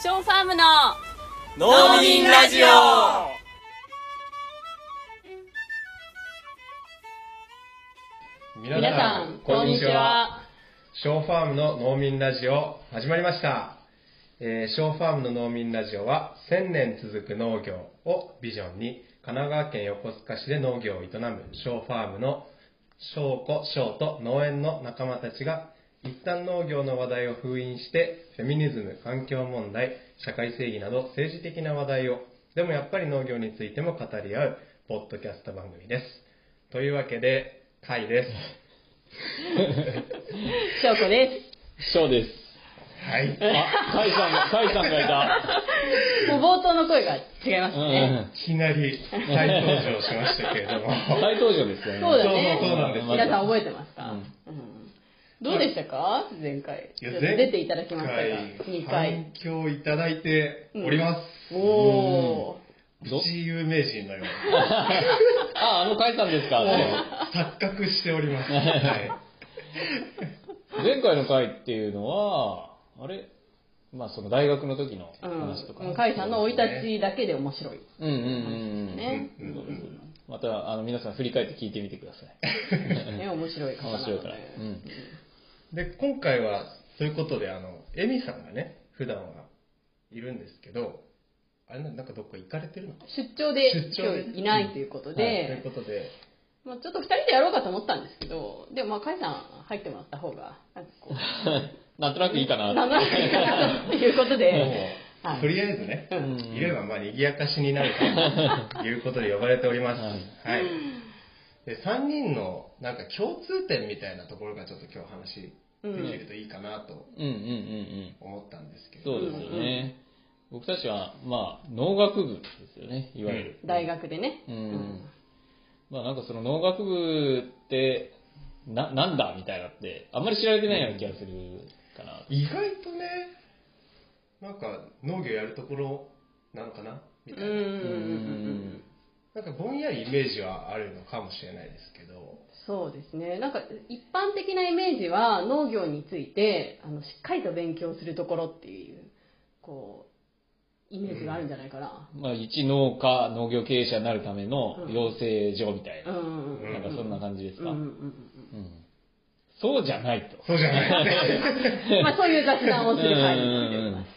ショーファームの農民ラジオ。皆皆さんこんにちは。ショーファームの農民ラジオ始まりました、えーショーファームの農民ラジオは1000年続く農業をビジョンに神奈川県横須賀市で農業を営むショーファームの翔子翔と農園の仲間たちが一旦農業の話題を封印してフェミニズム環境問題社会正義など政治的な話題をでもやっぱり農業についても語り合うポッドキャスト番組ですというわけでカイです 翔子でそうです。はいあ、カイさん、カイさんがいた。す。もう冒頭の声が違いますね。いきなり再登場しましたけれども 再登場ですよね。そうだね。そうそうなんです皆さん覚えてますか、うんうんどうでしたか？前回。いや出ていただきましたが、2回。反響いただいております、おー。どプチ有名人のように あ、あのカイさんですか？って。錯覚しております、はい、前回の回っていうのは、あれ？まあその大学の時の話とか。うん。カイさんの生い立ちだけで面白い。うんうんうんうん。ね。うんうんうんまた、あの、皆さん振り返って聞いてみてください。ね、面白い方なので面白いから。うん。で今回はそういうことであのエミさんがね普段はいるんですけどあれななんかどっか行かれてるの？か出張で出張で？今日いないということで、はい、ということで。まあ、ちょっと2人でやろうかと思ったんですけど、でもまあ、カイさん入ってもらった方が、なんかこう、なんとなくいいかな。なんとなくいいかなということもで、う、はい。とりあえずね、うん。いればまあ賑やかしになるということで呼ばれております。ははい。い。で3人のなんか共通点みたいなところがちょっと今日話できるといいかなとうんうんうんうん。思ったんですけど、そうですよね。僕たちは、まあ、農学部ですよね、いわゆる。大学でね。うんまあなんかその農学部って、な、なんだみたいなって、あんまり知られてないような気がするかな。意外とね、なんか農業やるところなのかな？みたいな。うんうんうんうんうんなんかぼんやりイメージはあるのかもしれないですけど、そうですね。なんか一般的なイメージは農業についてあのしっかりと勉強するところっていうこうイメージがあるんじゃないかな。まあ一農家、農業経営者になるためのうん養成所みたいうんな。うんうんなんかそんな感じですか？うんうんうんうんそうじゃないと。そうじゃない。う んまあそういう雑談をする会になっております。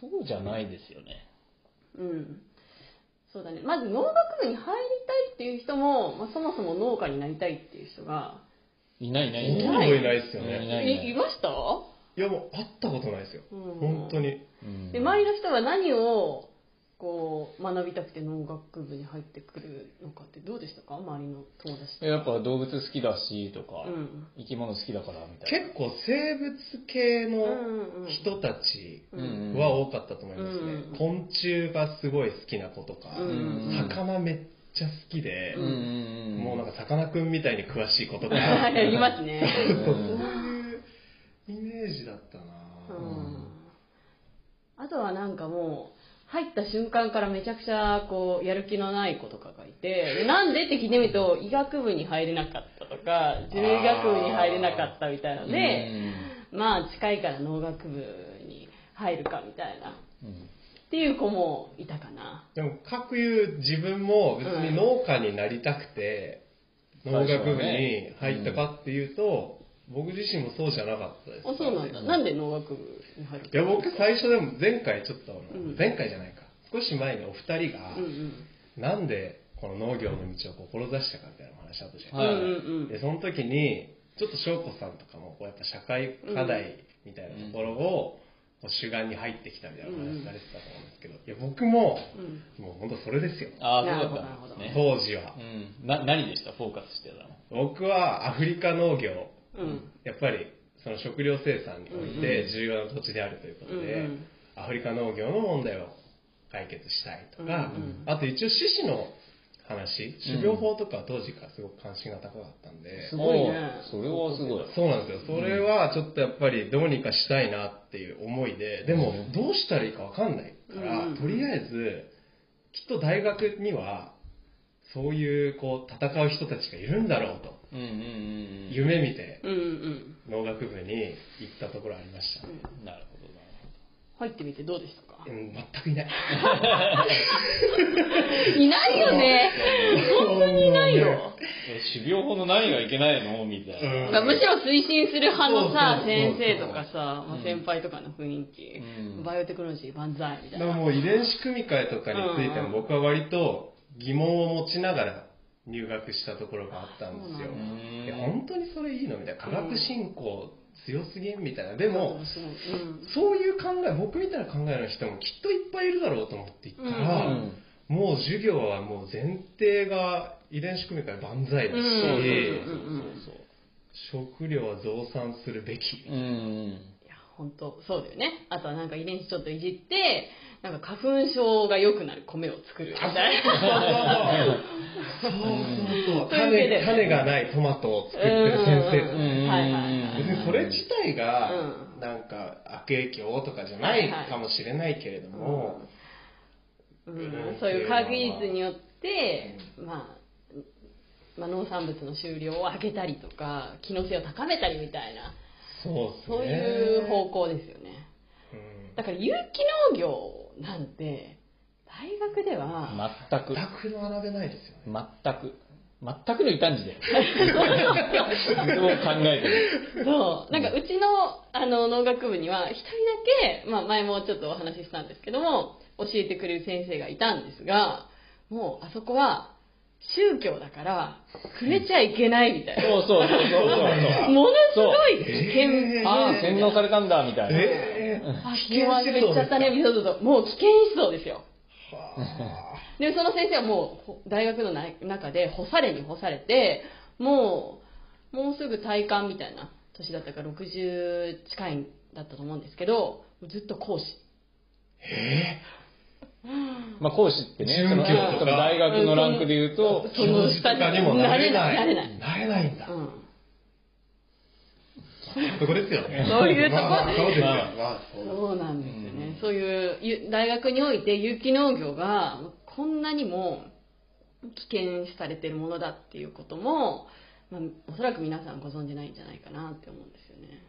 そうじゃないですよね。うん。そうだね。まず農学部に入りたいっていう人も、まあ、そもそも農家になりたいっていう人が、いないいないほいない。いないですよいね。ないいないいいました？いやもう会ったことないですよ。うん本当に。うんで、周りの人は何を、こう、学びたくて農学部に入ってくるのかってどうでしたか？周りの友達と。やっぱ動物好きだしとか、うん。生き物好きだからみたいな。結構生物系のうんうん人たちうん。は多かったと思いますね、うん。昆虫がすごい好きな子とか、うん。魚めっちゃ好きで、うん。うんうん。もうなんかさかなクンみたいに詳しい子とか。いますね。そうそういうイメージだったな、うん。あとはなんかもう、入った瞬間からめちゃくちゃこうやる気のない子とかがいて、でなんでって聞いてみると、医学部に入れなかったとか、獣医学部に入れなかったみたいので、まあ近いから農学部に入るかみたいな、っうんうんていう子もいたかな。でも各言う自分も別に農家になりたくて、農学部に入ったかっていうと、僕自身もそうじゃなかったです、あ、そうなんだ。なんで農学部に入るいや僕最初でも前回ちょっとうん前回じゃないか少し前にお二人が、うんうん。なんでこの農業の道を志したかみたいなお話あったじゃん、はいうんうんでその時にちょっと翔子さんとかもこうやっぱ社会課題みたいなところを、こう主眼に入ってきたみたいなお話されてたと思うんですけど、いや僕も、うん。もう本当それですよああ、なるそうだほどなるほどったね。当時はうん。な、何でした？フォーカスしてたの僕はアフリカ農業うん。やっぱりその食料生産においうん。て重要な土地であるということで、うんうん。アフリカ農業の問題を解決したいとか、うんうん。あと一応獅子の話種苗法とかは当時からすごく関心が高かったんで、すごいね。それはすごい。そうなんですよ。それはちょっとやっぱりどうにかしたいなっていう思いででもうんどうしたらいいか分かんないから、うん。とりあえずきっと大学にはそういうこう戦う人たちがいるんだろうとうんうんうんうん。夢見てうんうん農学部に行ったところありました、うん。なるほどなる入ってみてどうでしたか？うん、全くいない。いないよね。本当にいないよ。え種苗法の何がいけないの？みたいな。うんまあむしろ推進する派のさ、先生とかさ、まあ、先輩とかの雰囲気、うんバイオテクノロジー万歳みたいな。だからもう遺伝子組み換えとかについても僕は割と疑問を持ちながら入学したところがあったんですよ本当にそれいいのみたいな。科学進行強すぎんみたいな。でも、そういう考え、僕みたいな考えの人もきっといっぱいいるだろうと思って行ったら、うんもう授業はもう前提が遺伝子組み換え万歳だし、食料は増産するべき。うん。本当そうだよね。あとはなんか遺伝子ちょっといじって、なんか花粉症が良くなる米を作るみたいな。そうそうそう。種種がないトマトを作ってる先生はいはいはい別にそれ自体がうなんか悪影響とかじゃないかもしれないけれども、うん。うん。そういう科学技術によって、まあ、まあ、農産物の収量を上げたりとか、機能性を高めたりみたいな、そうっすね。そういう方向ですよね。うんだから有機農業なんて、大学では、全く。全く学べないですよね。全く。全くの異端児だよ。そう考えてる。そう、なんかうちのあの農学部には一人だけ、まあ前もちょっとお話ししたんですけども、教えてくれる先生がいたんですが、もうあそこは宗教だから触れちゃいけないみたいな。そうそうそうそうそう。ものすごい危険えーああ、洗脳されたんだ、みたいな。えー、あ、危険は言っちゃったね、そうそうそう。もう危険思想ですよ。はで、その先生はもうほ大学のな中で干されに干されて、もう、もうすぐ体感みたいな年だったから60近いんだったと思うんですけど、ずっと講師。えまあ講師ってね、その大学のランクで言うと、ー、教授とかにもなれない。なれない。なれないんだ。うん。そこですよね。そういうとこまあそうですよ。まあまあそうそうなんですよね。そういうゆ大学において有機農業がこんなにも危険視されてるものだっていうことも、まあ、おそらく皆さんご存じないんじゃないかなって思うんですよね。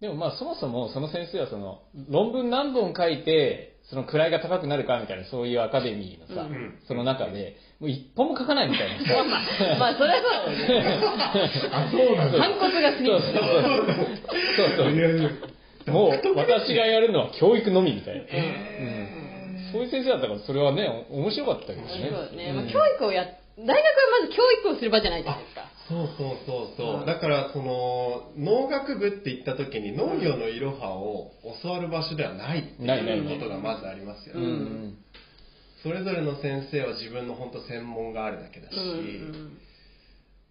でもまあそもそもその先生はその論文何本書いて、その位が高くなるかみたいなそういうアカデミーのさ、うんその中で、もう一本も書かないみたいなさ。まあ、まあ、それはそう だそうなんだ。反骨が過ぎる。そうそうそう。いやいやもう私がやるのは教育のみみたいな。へそういう先生だったからそれはね、お面白かったけどね。そうだね。うんまあ、教育をや、大学はまず教育をする場じゃないじゃないですか。そうそうそうそうう。んだから、その、農学部って言った時に農業のいろはを教わる場所ではないってないうことがまずありますようね。ん。それぞれの先生は自分の本当専門があるだけだし、うんうん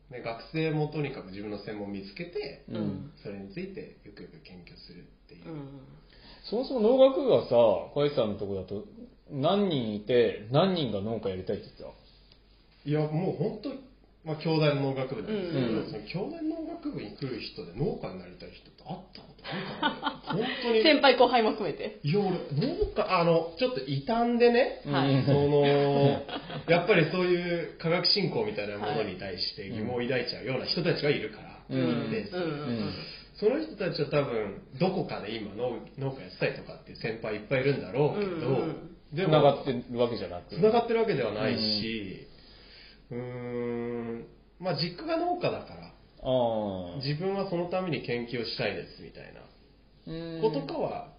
ね、学生もとにかく自分の専門を見つけて、うんうんそれについてよくよく研究するっていうう。んそもそも農学部はさ、小林さんのとこだと、何人いて、何人が農家やりたいって言っていや、もう本当まあ、京大の農学部なんですけど、うんその京大の農学部に来る人で農家になりたい人って会ったことあるかな本当に。先輩後輩も含めて。いや、俺、農家、あの、ちょっと異端でね、た。はいうんその、やっぱりそういう科学振興みたいなものに対して疑問を抱いちゃうような人たちがいるからうんです。うんうんその人たちは多分、どこかで今農農家やってたりとかっていう先輩いっぱいいるんだろうけど、うんうんで繋がも、ってるわけじゃなく。繋がってるわけではないし、うーん、まあ実家が農家だから、ああ。自分はそのために研究をしたいですみたいな。ことかは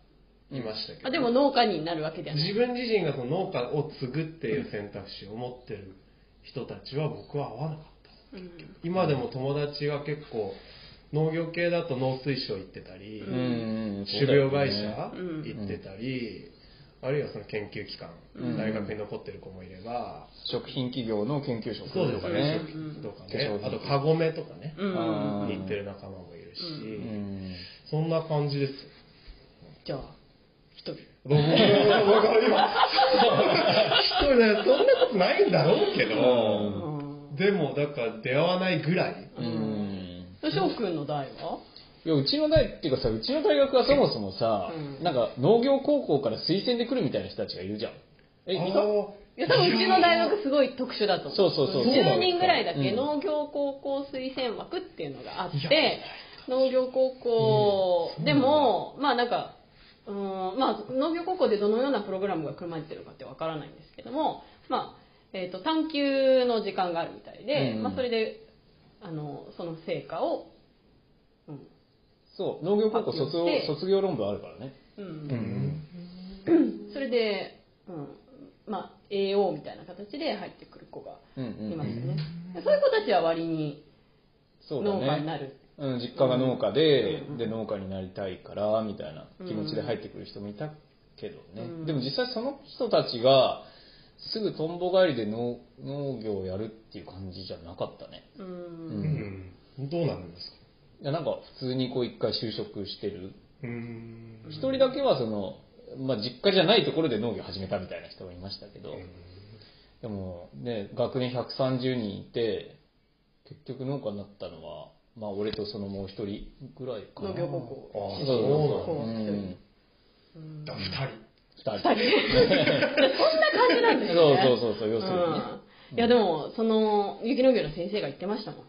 いましたけど、あでも農家になるわけではない。自分自身がその農家を継ぐっていう選択肢を持ってる人たちは僕は合わなかった。うん。今でも友達が結構農業系だと農水省行ってたり、うん。種苗会社うん。行ってたり、あるいはその研究機関、うん。大学に残ってる子もいれば、食品企業の研究所そうですねとかね。とかね。あとカゴメとかね、行ってる仲間もいるし、うん。そんな感じですよ。じゃあ、一人。僕はわかるよ。一人ね、そん。なことないん。だろうけど、うん。でも、だから出会わないぐらい。うん。翔くん。の代はいや、うちの大、っていうかさ、うちの大学はそもそもさ、うん。なんか農業高校から推薦で来るみたいな人たちがいるじゃん。え、いた？いや、多分うちの大学すごい特殊だと思う。そうそうそう。そう10人ぐらいだけうん。農業高校推薦枠っていうのがあっいやて、農業高校でも、まあなんか、うんまあ、農業高校でどのようなプログラムが組まれてるかってわからないんですけども、まあえー、と探究の時間があるみたいで、うん。まあ、それであのその成果を、うんそう、農業高校卒業発表して。卒業論文あるからね。うん。うん。それで、うん。まあ、AO みたいな形で入ってくる子がうんうんいますよね、そういう子たちは割にそうだ農家にね。なる、うん、実家が農家で、うん。で、農家になりたいから、みたいな気持ちで入ってくる人もいたけどね。うん。でも実際その人たちが、すぐとんぼ帰りで農農業をやるっていう感じじゃなかったね。うん。うん。どうなんですか？いやなんか普通にこう一回就職してる。うん。一人だけはその、まあ実家じゃないところで農業始めたみたいな人がいましたけど、でもね、学年130人いて、結局農家になったのは、まあ俺とそのもう一人ぐらいかな。農業高校あそうそうそう。そううんうん。だ二人。二人。二人。そんな感じなんですそうねそうそうそう、要するに。ね。うん。いやでもその雪農業の先生が言ってましたもん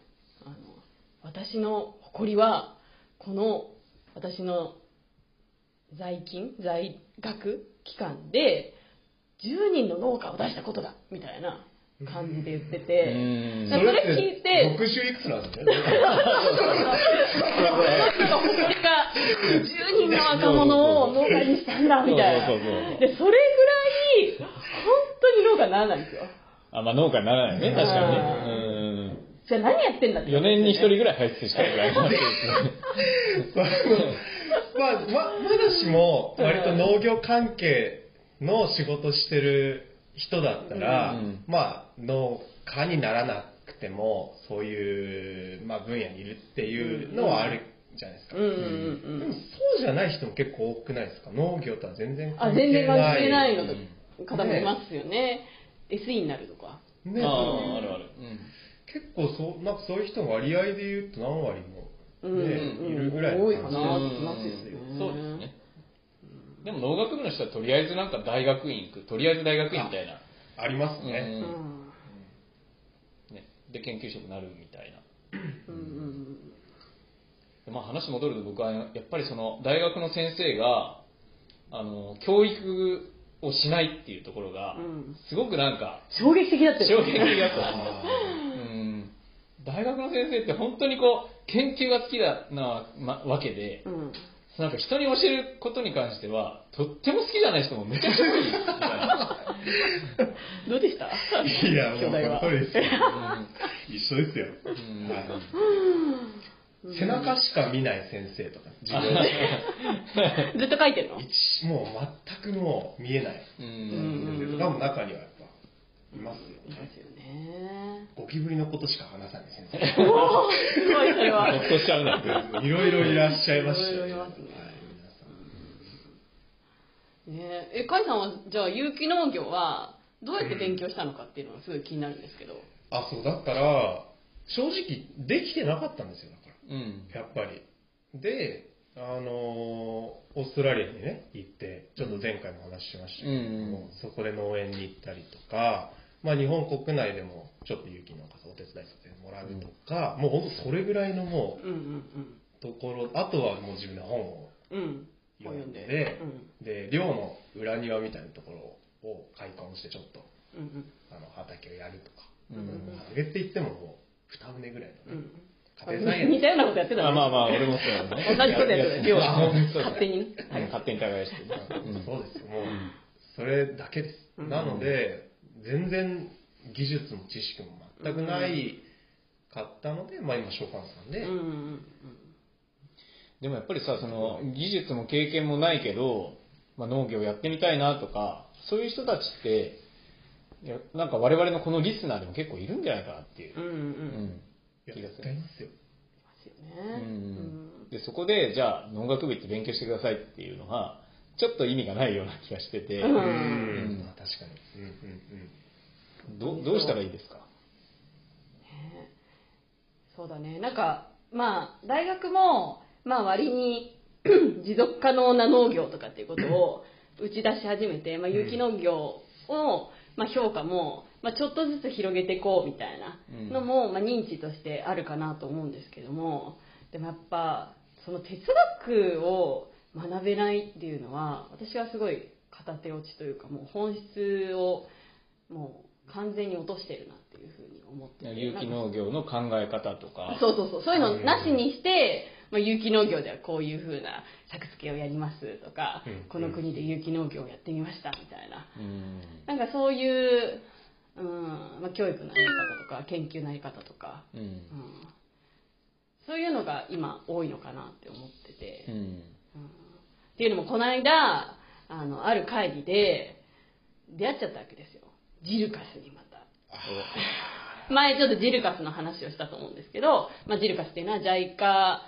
私の誇りはこの私の在勤在学期間で10人の農家を出したことだみたいな感じで言ってうて、んそれ聞いて60いくつなんですねが10人の若者を農家にしたんだみたいな。でそれぐらい本当に農家にならないんですよ。あ、まあ農家にならないね、確かにね。うん。じゃあ何やってんだって4年に1人ぐらい輩出したぐらいなんですね。まあ、ま、まだしも、割と農業関係の仕事してる人だったら、うんまあ、農家にならなくても、そういう、まあ、分野にいるっていうのはあるじゃないですか。うんうんうんでもそうじゃない人も結構多くないですか？農業とは全然あ関係ない。全然関係ないのうん方もいますよね SE になるとかね、ああ、あるある。うん。結構そう、なんかそういう人の割合で言うと何割も、うんねうんいるぐらいの多いかなってますよねそうですね。でも農学部の人はとりあえずなんか大学院行く、とりあえず大学院みたいな。ありますね。うんね、で、研究職になるみたいな。うんうんでまあ話戻ると僕はやっぱりその大学の先生が、あの、教育をしないっていうところがうん、すごくなんか、衝撃的だったよ衝撃的だったあうん 大学の先生って本当にこう、研究が好きだな、ま、わけで、うん。なんか人に教えることに関しては、とっても好きじゃない人もめちゃくちゃ多い。どうでした？ーいや、もう、そうですよ。一緒ですよ。背中しか見ない先生とか、自分で。ずっと書いてるの？一もう全くもう見えない。うん。先生とかも中にはいますよね。いますよねゴキブリのことしか話さない先おーすごいそれはほっとしちゃうな。生。いろいろいらっしゃいましたよいろいろいますねはいねえ、甲斐さんは、じゃあ、有機農業は、どうやって勉強したのかっていうのがすごい気になるんですけど。あ、そう、だから、正直できてなかったんですよ、だから。うん。やっぱり。で、あのーオーストラリアにね、行って、ちょっと前回もお話ししましたけども、うんうんそこで農園に行ったりとか、まあ日本国内でもちょっと有機農家さんお手伝いさせてもらうとか、もう本当それぐらいのもうところ、あとはもう自分で本を。読んで、うん。で、寮の裏庭みたいなところを開墾してちょっと。あの、畑をやるとか、うん畑って言ってももう、二棟ぐらいのね、うん。家庭菜園似たようなことやってたあまあまあ、あ。俺もそうだね。同じことやってた。量あは勝手に勝手に耕してそうですよ、もう、それだけです。うんなので、全然技術も知識も全くないかったので、まあ今、召喚さんで、うんうんでもやっぱりさ、その、技術も経験もないけど、まあ、農業やってみたいなとか、そういう人たちって、いやなんか我々のこのリスナーでも結構いるんじゃないかなっていううん。うん気がするい。ますよ。うね。んで、そこで、じゃあ、農学部行って勉強してくださいっていうのは、ちょっと意味がないような気がしてて、うんうんまあ確かに。うんうんうん。どどうしたらいいですか？ねそうだね。なんか、まあ、大学も、まあ割に 持続可能な農業とかっていうことを 打ち出し始めて、まあ有機農業を、まあ評価も、まあちょっとずつ広げていこうみたいなのも、まあ認知としてあるかなと思うんですけども、でもやっぱ、その哲学を学べないっていうのは私はすごい片手落ちというかもう本質をもう完全に落としてるなっていうふうに思ってて有機農業の考え方とか。そうそうそうそういうのなしにして、まあ、有機農業ではこういうふうな作付けをやりますとか、うんこの国で有機農業をやってみましたみたいなうん。なんかそういう、うんまあ、教育のやり方とか研究のやり方とか、うんう。ん、そういうのが今多いのかなって思ってて、うん。っていうのもこの間あのある会議で出会っちゃったわけですよ。ジルカスにまた。前ちょっとジルカスの話をしたと思うんですけど、まあ、ジルカスっていうのは JICA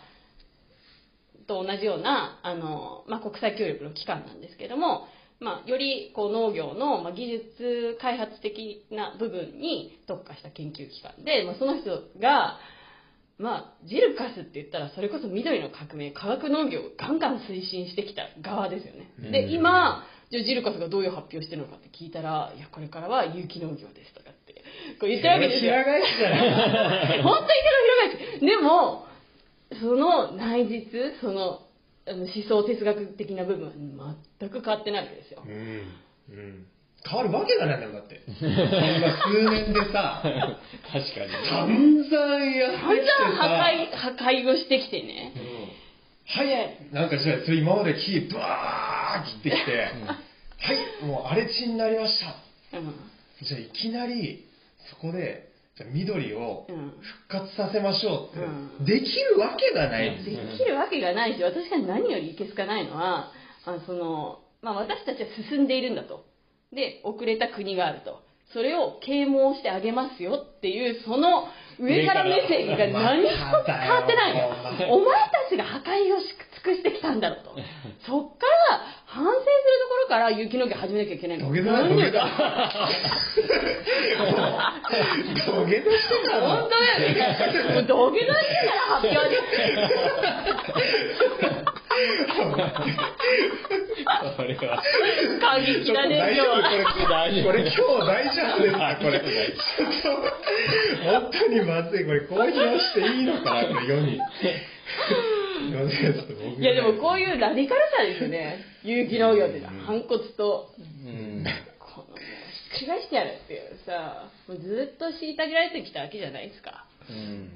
と同じようなあの、まあ、国際協力の機関なんですけども、まあ、よりこう農業の、まあ、技術開発的な部分に特化した研究機関で、まあ、その人が、まあ、ジルカスって言ったらそれこそ緑の革命化学農業をガンガン推進してきた側ですよねで今じゃあジルカスがどういう発表してるのかって聞いたらいやこれからは有機農業ですとかってこう言ってるわけですよ。本当に手の広がりでもその内実そのあの思想哲学的な部分は全く変わってないわけですようん。うん。変わるわけがないんだもんだって。そんな数年でさ、確かにね。散々やってきて散々破さ、壊破壊をしてきてね。うん。早いなんかじゃあ、それ今まで木バー切ってきて、はい、もう荒れ地になりました。うん。じゃあいきなり、そこで、じゃあ緑をうん。復活させましょうって、うん。できるわけがない。んですでよ。きるわけがないし私が何よりいけすかないのはあその、まあ、私たちは進んでいるんだとで遅れた国があると。それを啓蒙してあげますよっていうその上からメッセージが何一つ変わってないよお前。たちが破壊をし尽くしてきたんだろうと。そっから反省するところから有機農業始めなきゃいけないの。土下座だ土下座土下座。してたの本当だよ。ね。土下座してから発表それは。で過激だね、大今日丈夫。これ、これ今日大丈夫ですかこれ。ちょっと、本当にまずい。これ公表していいのかなこれ世に。すいません、ちょっと僕。いやでもこういうラディカルさですね。有機農業っていうのは反骨と、うん。この、ひっくり返してやるっていうさ、もうずっと虐げられてきたわけじゃないですか。うん。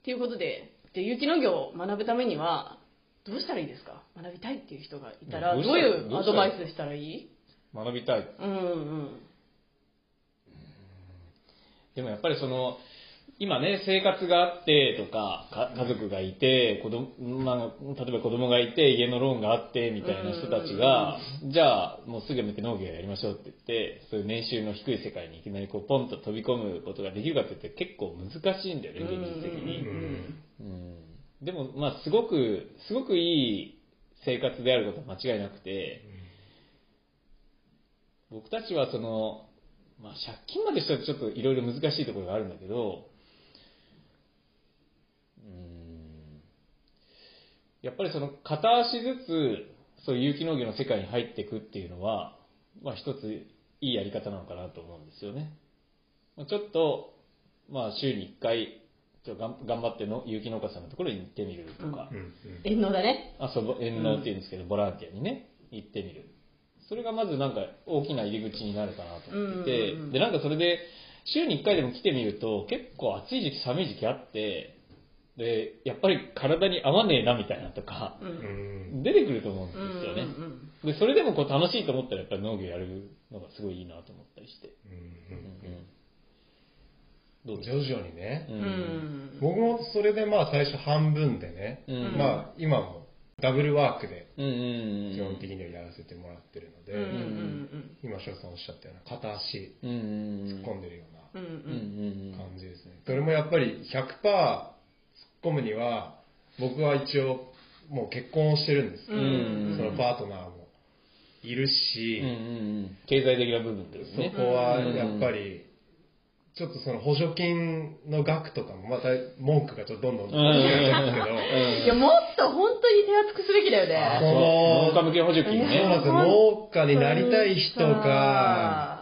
っていうことで、で有機農業を学ぶためには、どうしたらいいですか？学びたいっていう人がいたら、どういうアドバイスしたらいい？学びたい。うんうん。でもやっぱりその、今ね、生活があってとか、か家族がいて、子供、まあ、例えば子供がいて、家のローンがあって、みたいな人たちが、じゃあ、もうすぐやめて農業やりましょうって言って、そういう年収の低い世界にいきなりこう、ポンと飛び込むことができるかって言って結構難しいんだよね、現実的に。うん。うん。でも、まあ、すごく、すごくいい生活であることは間違いなくて、僕たちはその、まあ、借金までしたらちょっといろいろ難しいところがあるんだけど、うん、やっぱりその片足ずつ、そういう有機農業の世界に入っていくっていうのは、まあ一ついいやり方なのかなと思うんですよね。まあちょっと、まあ週に1回、ちょっとがん頑張っての有機農家さんのところに行ってみるとか、遠慮だね。あそうぼ遠農っていうんですけど、ボランティアにね、行ってみる。それがまずなんか大きな入り口になるかなと思ってて、で、なんかそれで、週に1回でも来てみると、結構暑い時期、寒い時期あって、で、やっぱり体に合わねえなみたいなとか、出てくると思うんですうんよね。うんで、それでもこう楽しいと思ったらやっぱり農業やるのがすごいいいなと思ったりして。うんうんどうです徐々にね。僕もそれでまあ最初半分でね、うん。まあ今もダブルワークでうんうん基本的にはやらせてもらってるので、うんうん今翔さんおっしゃったような片足うんうん突っ込んでるよううんうんうん。うんな感じですね。それもやっぱり100%突っ込むには僕は一応もう結婚をしてるんです。よ、うんそのパートナーもいるし、うんうんうん。経済的な部分ですね。そこはやっぱり、ちょっとその補助金の額とかもまた文句がちょっとどんどん出てくるんですけど、いや、もっと本当に手厚くすべきだよあね。そう。農家向け補助金そうなんね。です。よ農家になりたい人が、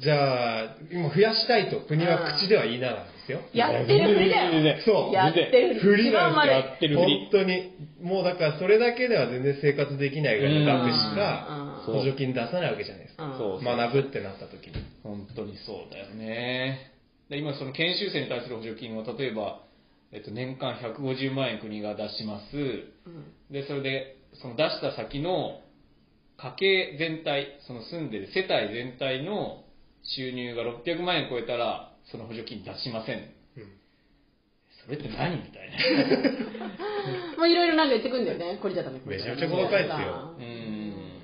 じゃあ、今増やしたいと国は口では言いながらですよ。やってるふりだよ。そうやってるふり。振りなんですよ一番やってるふり本当に、もうだからそれだけでは全然生活できないぐらいの額しかうん補助金出さないわけじゃないですか。うんそう学ぶってなった時に。本当にそうだよね。で今その研修生に対する補助金を例えば、えっと、年間150万円国が出します。うんで、それで、その出した先の家計全体、その住んでる世帯全体の収入が600万円超えたら、その補助金出しません。うんそれって何みたいな。まあいろいろなんか言ってくんだよね。これじゃダメ。めちゃめちゃ細かいですようーん。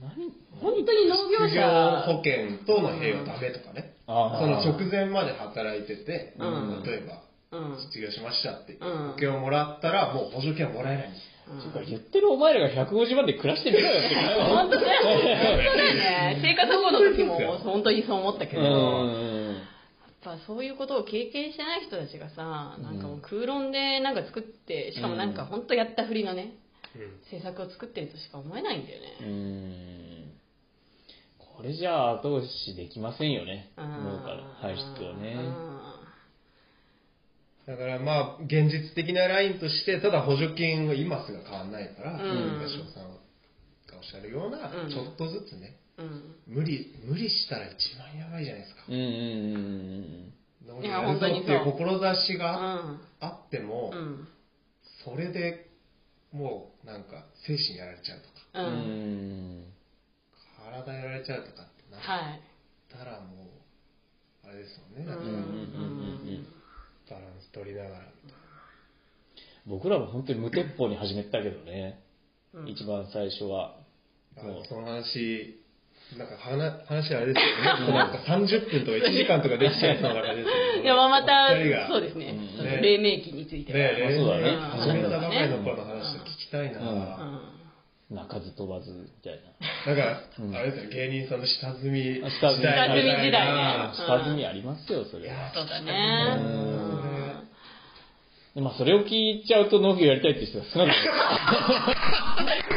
何？本当に農業失業者。保険との併用ダメとかね。あその直前まで働いてて、うん例えば、うん。失業しましたって、うん保険をもらったら、もう補助金はもらえないんですよ。そうか言ってるお前らが150万で暮らしてみろよって 感じ本当だよ。本当だよね。生活保護の時も本当にそう思ったけど。うやん。っぱそういうことを経験してない人たちがさ、なんかもう空論でなんか作って、しかもなんか本当やったふりのね、政策を作ってるとしか思えないんだようね。ん。これじゃあ後押しできませんよね。うん農家の排出をね。だからまあ、現実的なラインとして、ただ補助金は今すぐ変わんないから、うん今翔さんがおっしゃるようなう、んちょっとずつね、うん。うん。無理、無理したら一番やばいじゃないですか。うんうんうん農いやるぞっていう志がうん。あってもう、ん。それでもうなんか精神やられちゃうとか、うん。ううん。ん。体やられちゃうとかってなっはい。たらもう、あれですもんね、うんなんかうんうんうんバランス取りながら。僕らは本当に無鉄砲に始めたけどね。うん一番最初は。あもうその話、なんか話話あれですよね、なんか30分とか1時間とかできちゃいそうな感じですよね。でもまたそうですねうん。その黎明期については。ね、あそうだねね始めたばかりの頃の話と聞きたいな、うんうん鳴かず飛ばずみたいなんか、うんあれですよ、芸人さんの下積み時代な。下積み時代ねな。下積みありますよ、それは。いやそうだね。まあ、それを聞いちゃうと農業やりたいって人が少なくなる。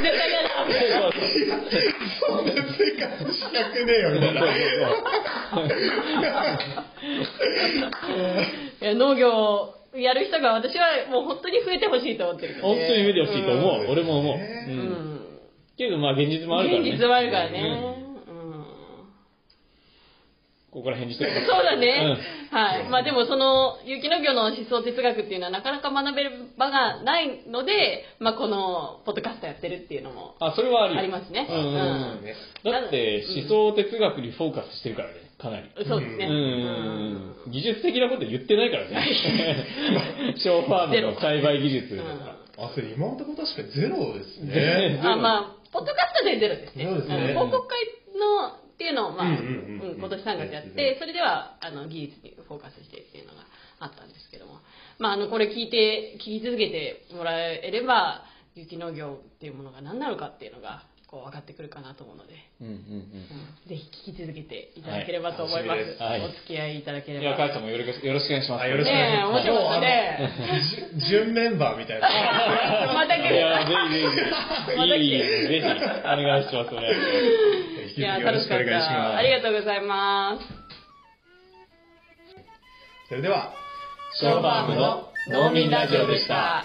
絶対嫌だ。そんな生活したくね えよ、みたいな。いや農業やる人が私はもう本当に増えてほしいと思ってるから本ね。当に見てほしいと思う。うん俺も思う。ねう。うんん。けど、まあ、現実もあるからね。現実もあるからね。うんここから返事してくださいそうだね。はい。まあでもその有機農業の思想哲学っていうのはなかなか学べる場がないので、まあこのポッドキャストやってるっていうのもあ、それはあるよありますね。うんだって、思想哲学にフォーカスしてるからね、かなり。そうですね。うんうんうん。技術的なこと言ってないからね。ショーファームの栽培技術とか。あ、それ今のところ確かにゼロですね。あまあ、ポッドキャストでゼロですね。そうですねん報告会のっていうのを、まあ、うん今年3月やっうんて、それではあの技術にフォーカスしてっていうのがあったんですけども、まあ、あのこれ聞いて、聞き続けてもらえれば、有機農業っていうものが何なのかっていうのがこう分かってくるかなと思うので、うんうんうんぜひ聞き続けていただければと思います。はいお付き合いいただけうん。れば。いや、母ちゃんもよろしくよろしくお願いします。あよろしくお願いします。ねえ面白かったね準メンバーみたいな。また来るいや、ぜひぜひ。いい、ぜひ、お願いします、お願いします。引きいや、続きよろしくお。願いします。ありがとうございます。それでは、ショーファームの農民ラジオでした。